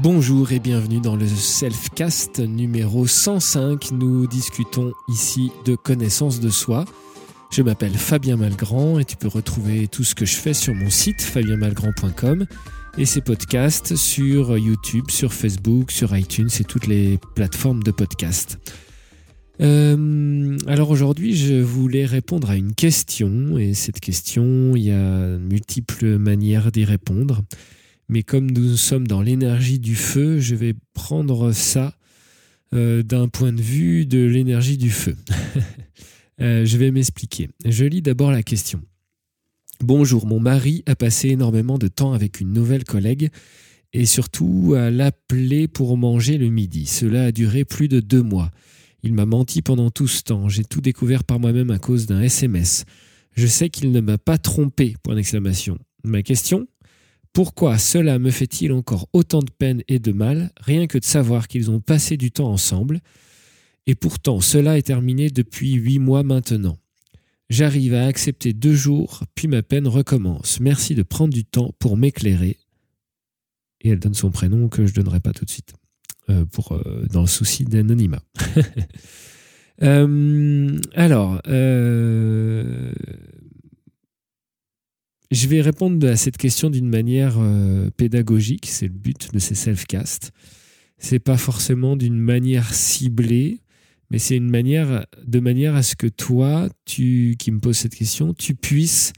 Bonjour et bienvenue dans le Selfcast numéro 105. Nous discutons ici de connaissance de soi. Je m'appelle Fabien Malgrand et tu peux retrouver tout ce que je fais sur mon site fabienmalgrand.com et ces podcasts sur YouTube, sur Facebook, sur iTunes et toutes les plateformes de podcast. Euh, alors aujourd'hui, je voulais répondre à une question et cette question, il y a multiples manières d'y répondre. Mais comme nous sommes dans l'énergie du feu, je vais prendre ça euh, d'un point de vue de l'énergie du feu. Euh, je vais m'expliquer. Je lis d'abord la question. Bonjour, mon mari a passé énormément de temps avec une nouvelle collègue et surtout à l'appeler pour manger le midi. Cela a duré plus de deux mois. Il m'a menti pendant tout ce temps. J'ai tout découvert par moi-même à cause d'un SMS. Je sais qu'il ne m'a pas trompé. Point d'exclamation. Ma question pourquoi cela me fait-il encore autant de peine et de mal, rien que de savoir qu'ils ont passé du temps ensemble Et pourtant, cela est terminé depuis huit mois maintenant. J'arrive à accepter deux jours, puis ma peine recommence. Merci de prendre du temps pour m'éclairer. Et elle donne son prénom que je ne donnerai pas tout de suite, euh, pour, euh, dans le souci d'anonymat. Euh, alors, je vais répondre à cette question d'une manière euh, pédagogique, c'est le but de ces self-casts. C'est pas forcément d'une manière ciblée, mais c'est une manière de manière à ce que toi, tu qui me poses cette question, tu puisses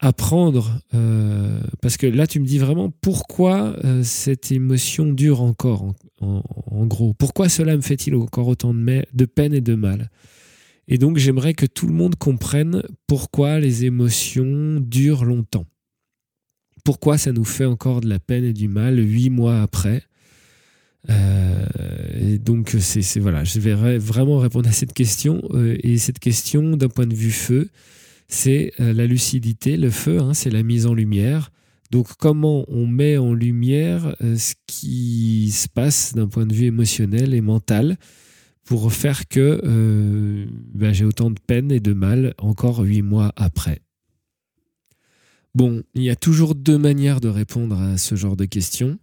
apprendre euh, parce que là tu me dis vraiment pourquoi euh, cette émotion dure encore en, gros. Pourquoi cela me fait-il encore autant de, de peine et de mal? Et donc j'aimerais que tout le monde comprenne pourquoi les émotions durent longtemps. Pourquoi ça nous fait encore de la peine et du mal huit mois après. Euh, et donc c'est voilà, je vais vraiment répondre à cette question. Euh, et cette question, d'un point de vue feu, c'est euh, la lucidité. Le feu, hein, c'est la mise en lumière. Donc comment on met en lumière ce qui se passe d'un point de vue émotionnel et mental pour faire que euh, ben, j'ai autant de peine et de mal encore huit mois après. Bon, il y a toujours deux manières de répondre à ce genre de questions.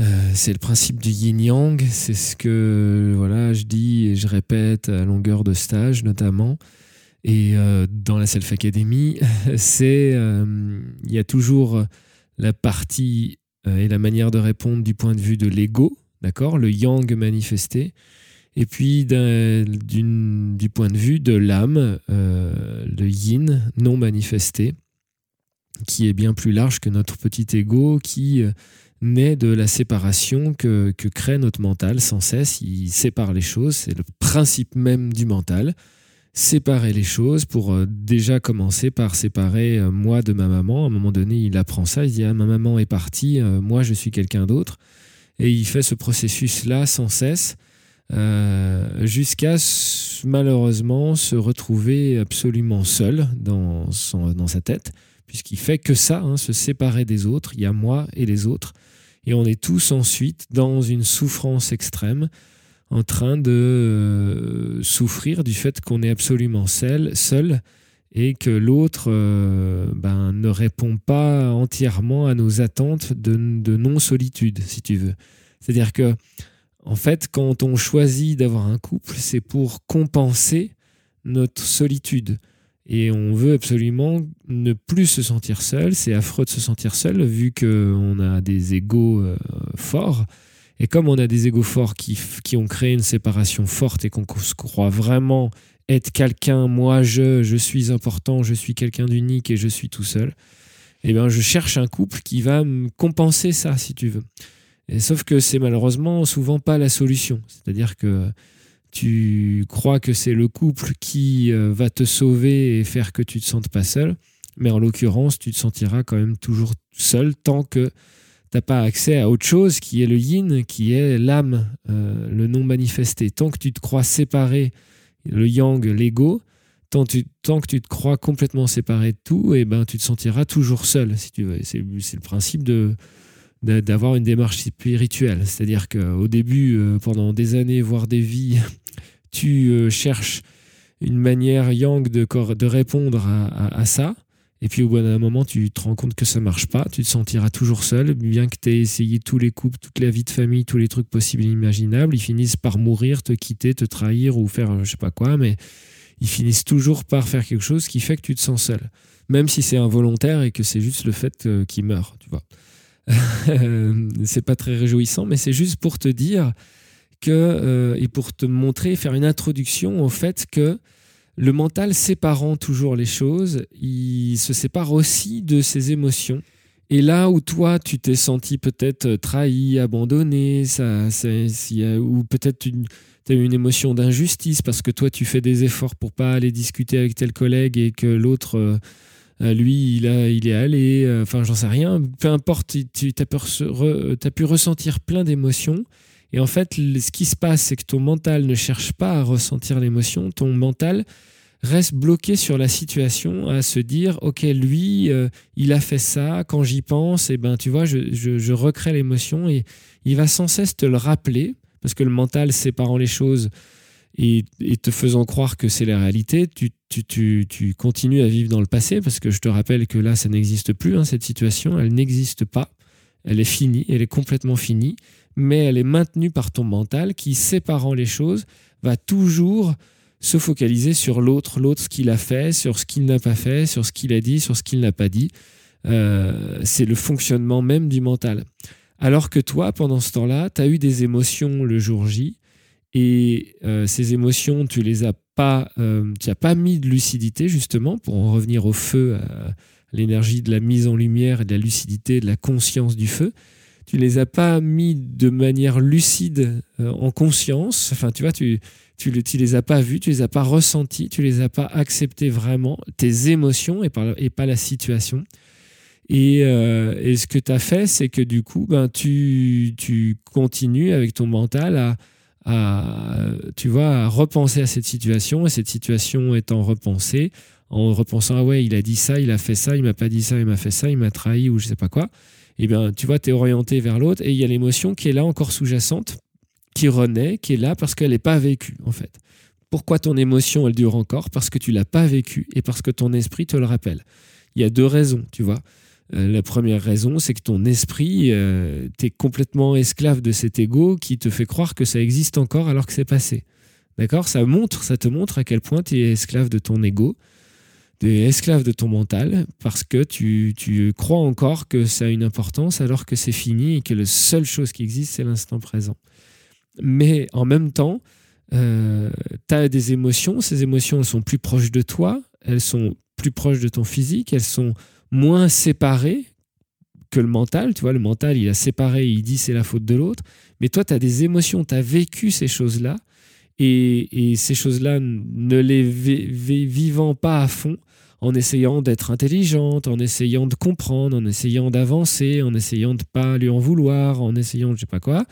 Euh, c'est le principe du yin-yang, c'est ce que voilà, je dis et je répète à longueur de stage notamment. Et euh, dans la Self Academy, c'est il y a toujours la partie et la manière de répondre du point de vue de l'ego, d'accord, le yang manifesté, et puis du point de vue de l'âme, euh, le yin non manifesté, qui est bien plus large que notre petit ego, qui euh, naît de la séparation que, crée notre mental sans cesse. Il sépare les choses, c'est le principe même du mental. Séparer les choses pour euh, déjà commencer par séparer moi de ma maman. À un moment donné, il apprend ça, il dit ah, ma maman est partie, moi je suis quelqu'un d'autre. Et il fait ce processus-là sans cesse euh, jusqu'à malheureusement se retrouver absolument seul dans, son, dans sa tête, puisqu'il fait que ça, hein, se séparer des autres, il y a moi et les autres, et on est tous ensuite dans une souffrance extrême, en train de euh, souffrir du fait qu'on est absolument seul, seul et que l'autre euh, ben, ne répond pas entièrement à nos attentes de, de non-solitude, si tu veux. C'est-à-dire que en fait, quand on choisit d'avoir un couple, c'est pour compenser notre solitude. Et on veut absolument ne plus se sentir seul. C'est affreux de se sentir seul vu qu'on a des égaux euh, forts. Et comme on a des égaux forts qui, qui ont créé une séparation forte et qu'on se croit vraiment être quelqu'un, moi je, je suis important, je suis quelqu'un d'unique et je suis tout seul, eh bien je cherche un couple qui va me compenser ça, si tu veux sauf que c'est malheureusement souvent pas la solution. C'est-à-dire que tu crois que c'est le couple qui euh, va te sauver et faire que tu te sentes pas seul, mais en l'occurrence, tu te sentiras quand même toujours seul tant que tu n'as pas accès à autre chose qui est le yin, qui est l'âme, euh, le non manifesté. Tant que tu te crois séparé, le yang, l'ego, tant, tant, que tu te crois complètement séparé de tout, et eh ben, tu te sentiras toujours seul, si tu veux. C'est le principe de, d'avoir une démarche spirituelle. C'est-à-dire qu'au début, euh, pendant des années, voire des vies, tu euh, cherches une manière yang de, répondre à, ça. Et puis au bout d'un moment, tu te rends compte que ça marche pas, tu te sentiras toujours seul, bien que tu aies essayé tous les couples, toute la vie de famille, tous les trucs possibles et imaginables, ils finissent par mourir, te quitter, te trahir ou faire euh, je sais pas quoi, mais ils finissent toujours par faire quelque chose qui fait que tu te sens seul. Même si c'est involontaire et que c'est juste le fait qu'ils meurent, tu vois. C'est pas très réjouissant, mais c'est juste pour te dire que, euh, et pour te montrer, faire une introduction au fait que le mental séparant toujours les choses, il se sépare aussi de ses émotions. Et là où toi, tu t'es senti peut-être trahi, abandonné, ça, ou peut-être tu as eu une émotion d'injustice parce que toi, tu fais des efforts pour pas aller discuter avec tel collègue et que l'autre, euh, lui, il, a, il est allé, euh, enfin, j'en sais rien. Peu importe, tu as, pu ressentir plein d'émotions. Et en fait, ce qui se passe, c'est que ton mental ne cherche pas à ressentir l'émotion. Ton mental reste bloqué sur la situation, à se dire, ok, lui, euh, il a fait ça. Quand j'y pense, et eh ben, tu vois, je, recrée l'émotion et il va sans cesse te le rappeler, parce que le mental séparant les choses et, te faisant croire que c'est la réalité, tu, continues à vivre dans le passé, parce que je te rappelle que là, ça n'existe plus, hein, cette situation, elle n'existe pas. Elle est finie, elle est complètement finie mais elle est maintenue par ton mental qui, séparant les choses, va toujours se focaliser sur l'autre, l'autre ce qu'il a fait, sur ce qu'il n'a pas fait, sur ce qu'il a dit, sur ce qu'il n'a pas dit. Euh, c'est le fonctionnement même du mental. Alors que toi, pendant ce temps-là, tu as eu des émotions le jour J, et euh, ces émotions, tu les as pas, euh, tu n'as pas mis de lucidité justement pour en revenir au feu, à l'énergie de la mise en lumière et de la lucidité, de la conscience du feu tu les as pas mis de manière lucide euh, en conscience. Enfin, tu vois, tu, tu, les as pas vus, tu les as pas ressentis, tu les as pas acceptés vraiment, tes émotions et, et pas la situation. Et, euh, ce que tu as fait, c'est que du coup, ben, tu, tu continues avec ton mental à, à, tu vois, à repenser à cette situation, et cette situation étant repensée, en repensant, ah ouais, il a dit ça, il a fait ça, il m'a pas dit ça, il m'a fait ça, il m'a trahi, ou je sais pas quoi eh bien, tu vois, tu es orienté vers l'autre et il y a l'émotion qui est là encore sous-jacente, qui renaît, qui est là parce qu'elle n'est pas vécue, en fait. Pourquoi ton émotion, elle dure encore? Parce que tu l'as pas vécue et parce que ton esprit te le rappelle. Il y a deux raisons, tu vois. Euh, la première raison, c'est que ton esprit, euh, tu es complètement esclave de cet ego qui te fait croire que ça existe encore alors que c'est passé. D'accord? Ça montre, ça te montre à quel point tu es esclave de ton ego tu es esclave de ton mental parce que tu, crois encore que ça a une importance alors que c'est fini et que la seule chose qui existe, c'est l'instant présent. Mais en même temps, euh, tu as des émotions, ces émotions elles sont plus proches de toi, elles sont plus proches de ton physique, elles sont moins séparées que le mental. Tu vois, le mental, il a séparé, il dit c'est la faute de l'autre. Mais toi, tu as des émotions, tu as vécu ces choses-là. Et, ces choses-là, ne les vivant pas à fond, en essayant d'être intelligente, en essayant de comprendre, en essayant d'avancer, en essayant de pas lui en vouloir, en essayant je sais pas quoi,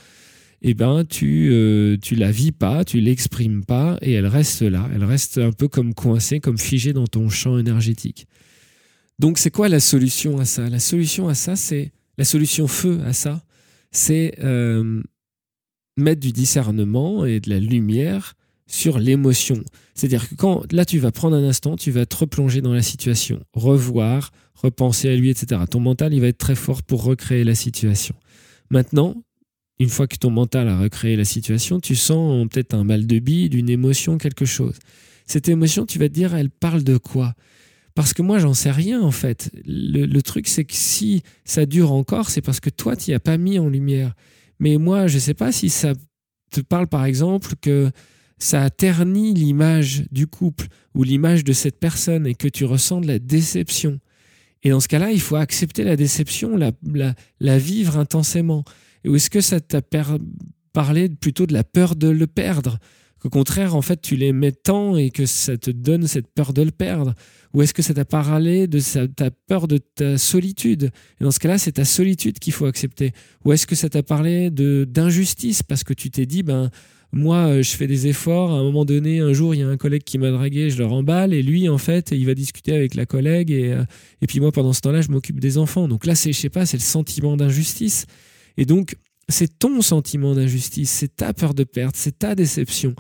eh ben tu euh, tu la vis pas, tu l'exprimes pas et elle reste là, elle reste un peu comme coincée, comme figée dans ton champ énergétique. Donc c'est quoi la solution à ça? La solution à ça, c'est la solution feu à ça, c'est euh, mettre du discernement et de la lumière sur l'émotion. C'est-à-dire que quand là tu vas prendre un instant, tu vas te replonger dans la situation, revoir, repenser à lui, etc. Ton mental, il va être très fort pour recréer la situation. Maintenant, une fois que ton mental a recréé la situation, tu sens peut-être un mal de bide, une émotion, quelque chose. Cette émotion, tu vas te dire, elle parle de quoi? Parce que moi, j'en sais rien en fait. Le, truc, c'est que si ça dure encore, c'est parce que toi, tu n'y as pas mis en lumière. Mais moi, je ne sais pas si ça te parle par exemple que ça a terni l'image du couple ou l'image de cette personne et que tu ressens de la déception. Et dans ce cas-là, il faut accepter la déception, la, la, vivre intensément. Ou est-ce que ça t'a parlé plutôt de la peur de le perdre? Qu'au contraire, en fait, tu l'aimais tant et que ça te donne cette peur de le perdre? Ou est-ce que ça t'a parlé de ta peur de ta solitude? Et dans ce cas-là, c'est ta solitude qu'il faut accepter. Ou est-ce que ça t'a parlé de d'injustice? Parce que tu t'es dit, ben moi, euh, je fais des efforts. À un moment donné, un jour, il y a un collègue qui m'a dragué, je le remballe, et lui, en fait, il va discuter avec la collègue, et, euh, et puis moi, pendant ce temps-là, je m'occupe des enfants. Donc là, c'est, je sais pas, c'est le sentiment d'injustice. Et donc, c'est ton sentiment d'injustice, c'est ta peur de perte, c'est ta déception.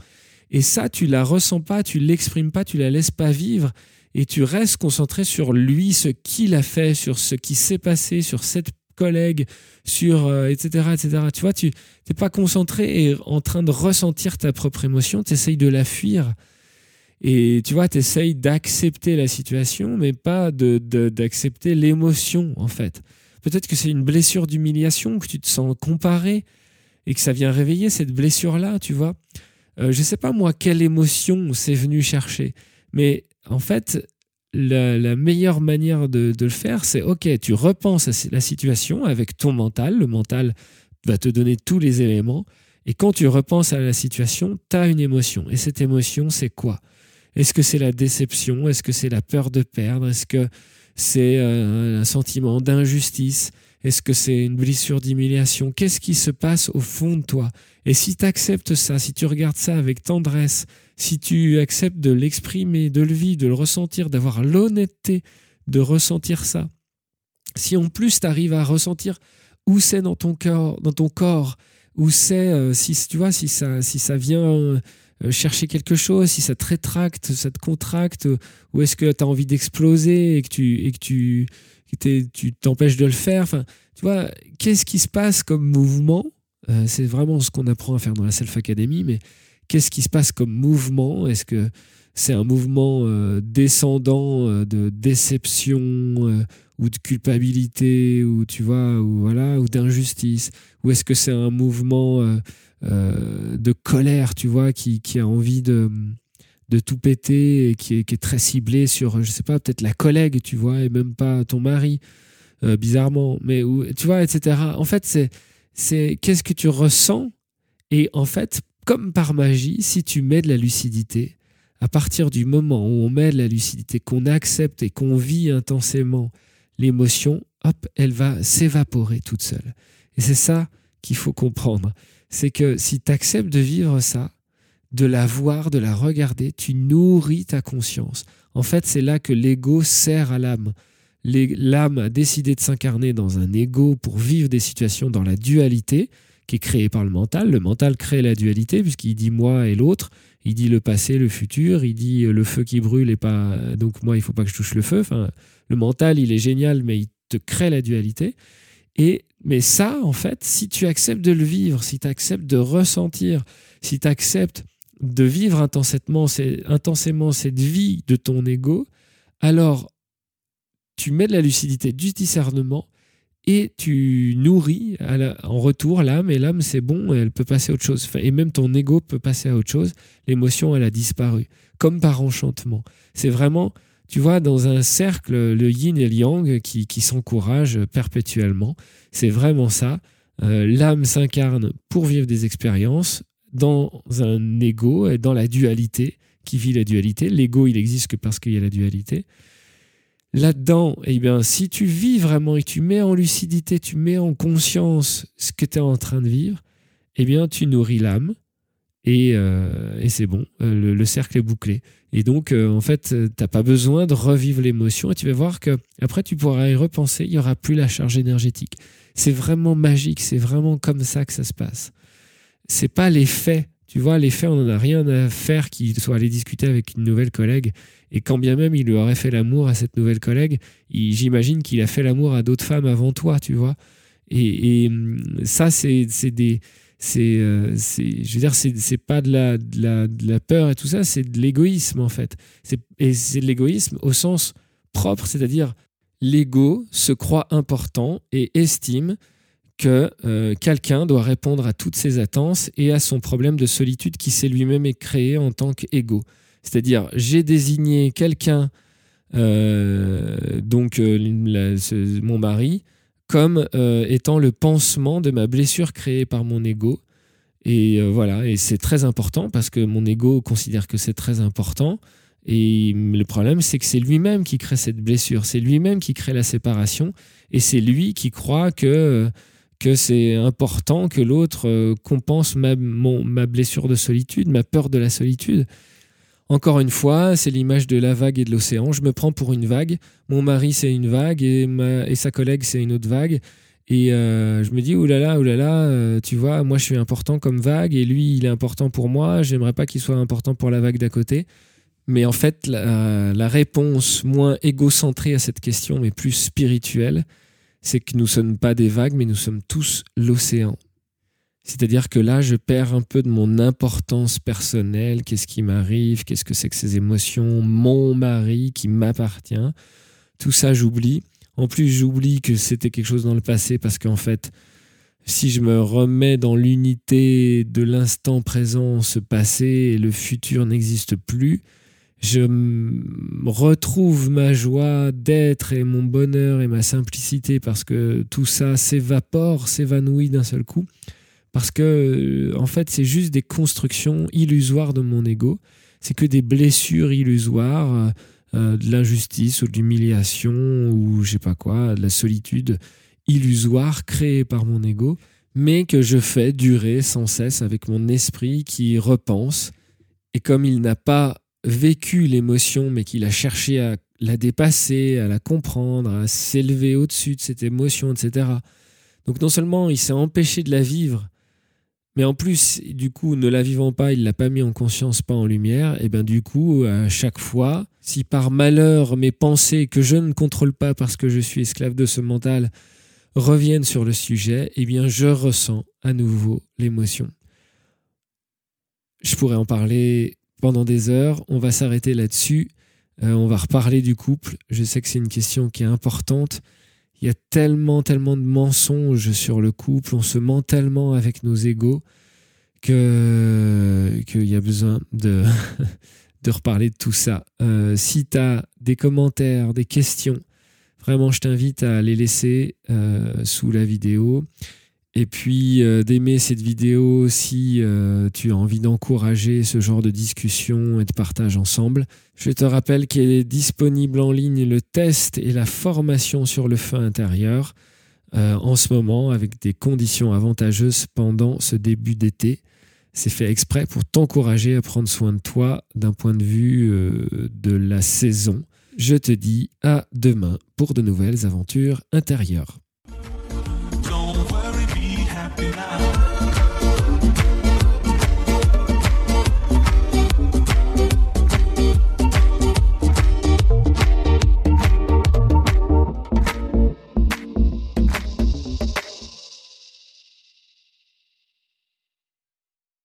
Et ça, tu la ressens pas, tu l'exprimes pas, tu la laisses pas vivre. et tu restes concentré sur lui, ce qu'il a fait, sur ce qui s'est passé, sur cette collègue, sur etc., euh, etc. Tu vois, tu n'es pas concentré et en train de ressentir ta propre émotion, tu essayes de la fuir. Et tu vois, tu essayes d'accepter la situation, mais pas d'accepter de, l'émotion, en fait. Peut-être que c'est une blessure d'humiliation, que tu te sens comparé et que ça vient réveiller cette blessure-là, tu vois. Euh, je ne sais pas, moi, quelle émotion c'est venu chercher. Mais en fait, la, meilleure manière de, le faire, c'est OK, tu repenses à la situation avec ton mental. Le mental va te donner tous les éléments. Et quand tu repenses à la situation, tu as une émotion. Et cette émotion, c'est quoi? Est-ce que c'est la déception? Est-ce que c'est la peur de perdre? Est-ce que c'est euh, un sentiment d'injustice. Est-ce que c'est une blessure d'humiliation? Qu'est-ce qui se passe au fond de toi? Et si tu acceptes ça, si tu regardes ça avec tendresse, si tu acceptes de l'exprimer, de le vivre, de le ressentir, d'avoir l'honnêteté de ressentir ça, si en plus tu arrives à ressentir où c'est dans ton corps, dans ton corps, où c'est euh, si tu vois si ça si ça vient euh, chercher quelque chose, si ça te rétracte, ça te contracte, ou est-ce que tu as envie d'exploser et que tu et que tu t'empêches de le faire, enfin, tu vois, qu'est-ce qui se passe comme mouvement? Euh, C'est vraiment ce qu'on apprend à faire dans la Self Academy, mais qu'est-ce qui se passe comme mouvement? Est-ce que c'est un mouvement euh, descendant euh, de déception euh, ou de culpabilité ou tu vois ou voilà ou d'injustice. Ou est-ce que c'est un mouvement de colère tu vois qui, a envie de tout péter et qui est, très ciblé sur je sais pas peut-être la collègue tu vois et même pas ton mari bizarrement. Mais tu vois etc en fait c'est c'est qu'est-ce que tu ressens? Et en fait comme par magie, si tu mets de la lucidité, à partir du moment où on met la lucidité, qu'on accepte et qu'on vit intensément l'émotion, hop, elle va s'évaporer toute seule. Et c'est ça qu'il faut comprendre. C'est que si tu acceptes de vivre ça, de la voir, de la regarder, tu nourris ta conscience. En fait, c'est là que l'ego sert à l'âme. L'âme a décidé de s'incarner dans un ego pour vivre des situations dans la dualité, qui est créé par le mental. Le mental crée la dualité puisqu'il dit moi et l'autre. Il dit le passé, le futur. Il dit le feu qui brûle et pas donc moi il faut pas que je touche le feu. Le mental il est génial mais il te crée la dualité. Et mais ça en fait, si tu acceptes de le vivre, si tu acceptes de ressentir, si tu acceptes de vivre intensément, intensément cette vie de ton ego, alors tu mets de la lucidité, du discernement et tu nourris en retour l'âme, et l'âme c'est bon, elle peut passer à autre chose. Et même ton ego peut passer à autre chose. L'émotion, elle a disparu, comme par enchantement. C'est vraiment, tu vois, dans un cercle, le yin et le yang qui, qui s'encouragent perpétuellement. C'est vraiment ça. Euh, l'âme s'incarne pour vivre des expériences dans un ego dans la dualité qui vit la dualité. L'ego, il existe que parce qu'il y a la dualité là-dedans, eh bien, si tu vis vraiment et tu mets en lucidité, tu mets en conscience ce que tu es en train de vivre, eh bien, tu nourris l'âme et, euh, c'est bon, euh, le, cercle est bouclé. Et donc, euh, en fait, tu n'as pas besoin de revivre l'émotion et tu vas voir que après tu pourras y repenser, il n'y aura plus la charge énergétique. C'est vraiment magique, c'est vraiment comme ça que ça se passe. C'est pas les faits tu vois, les faits, on n'en a rien à faire qu'il soit allé discuter avec une nouvelle collègue. Et quand bien même il lui aurait fait l'amour à cette nouvelle collègue, j'imagine qu'il a fait l'amour à d'autres femmes avant toi, tu vois. Et, hum, ça, c'est des. Euh, c'est, je veux dire, c'est pas de la, de, la, de la peur et tout ça, c'est de l'égoïsme en fait. Et c'est de l'égoïsme au sens propre, c'est-à-dire l'ego se croit important et estime que euh, quelqu'un doit répondre à toutes ses attentes et à son problème de solitude qui s'est lui-même créé en tant qu'ego. C'est-à-dire, j'ai désigné quelqu'un, euh, donc euh, mon mari, comme étant le pansement de ma blessure créée par mon ego. Et voilà, et c'est très important parce que mon ego considère que c'est très important. Et le problème, c'est que c'est lui-même qui crée cette blessure, c'est lui-même qui crée la séparation, et c'est lui qui croit que que c'est important que l'autre euh, compense ma, ma blessure de solitude, ma peur de la solitude. Encore une fois, c'est l'image de la vague et de l'océan. Je me prends pour une vague. Mon mari, c'est une vague et, sa collègue, c'est une autre vague. Et euh, je me dis, oulala, oulala, euh, tu vois, moi je suis important comme vague et lui, il est important pour moi. J'aimerais pas qu'il soit important pour la vague d'à côté. Mais en fait, la, la réponse moins égocentrée à cette question, mais plus spirituelle, c'est que nous ne sommes pas des vagues, mais nous sommes tous l'océan. C'est-à-dire que là, je perds un peu de mon importance personnelle, qu'est-ce qui m'arrive, qu'est-ce que c'est que ces émotions, mon mari qui m'appartient. Tout ça, j'oublie. En plus, j'oublie que c'était quelque chose dans le passé parce qu'en fait, si je me remets dans l'unité de l'instant présent, ce passé et le futur n'existe plus, je retrouve ma joie d'être et mon bonheur et ma simplicité parce que tout ça s'évapore, s'évanouit d'un seul coup. Parce que, en fait, c'est juste des constructions illusoires de mon ego. C'est que des blessures illusoires, euh, de l'injustice ou de l'humiliation ou je sais pas quoi, de la solitude illusoire créée par mon ego, mais que je fais durer sans cesse avec mon esprit qui repense. Et comme il n'a pas vécu l'émotion, mais qu'il a cherché à la dépasser, à la comprendre, à s'élever au-dessus de cette émotion, etc. Donc non seulement il s'est empêché de la vivre, mais en plus, du coup, ne la vivant pas, il l'a pas mis en conscience, pas en lumière, et bien du coup, à chaque fois, si par malheur mes pensées que je ne contrôle pas parce que je suis esclave de ce mental reviennent sur le sujet, eh bien je ressens à nouveau l'émotion. Je pourrais en parler pendant des heures, on va s'arrêter là-dessus, euh, on va reparler du couple, je sais que c'est une question qui est importante, il y a tellement, tellement de mensonges sur le couple, on se ment tellement avec nos égaux que qu'il y a besoin de, de reparler de tout ça. Euh, si tu as des commentaires, des questions, vraiment je t'invite à les laisser euh, sous la vidéo. Et puis euh, d'aimer cette vidéo si euh, tu as envie d'encourager ce genre de discussion et de partage ensemble. Je te rappelle qu'il est disponible en ligne le test et la formation sur le feu intérieur euh, en ce moment avec des conditions avantageuses pendant ce début d'été. C'est fait exprès pour t'encourager à prendre soin de toi d'un point de vue de la saison. Je te dis à demain pour de nouvelles aventures intérieures. now.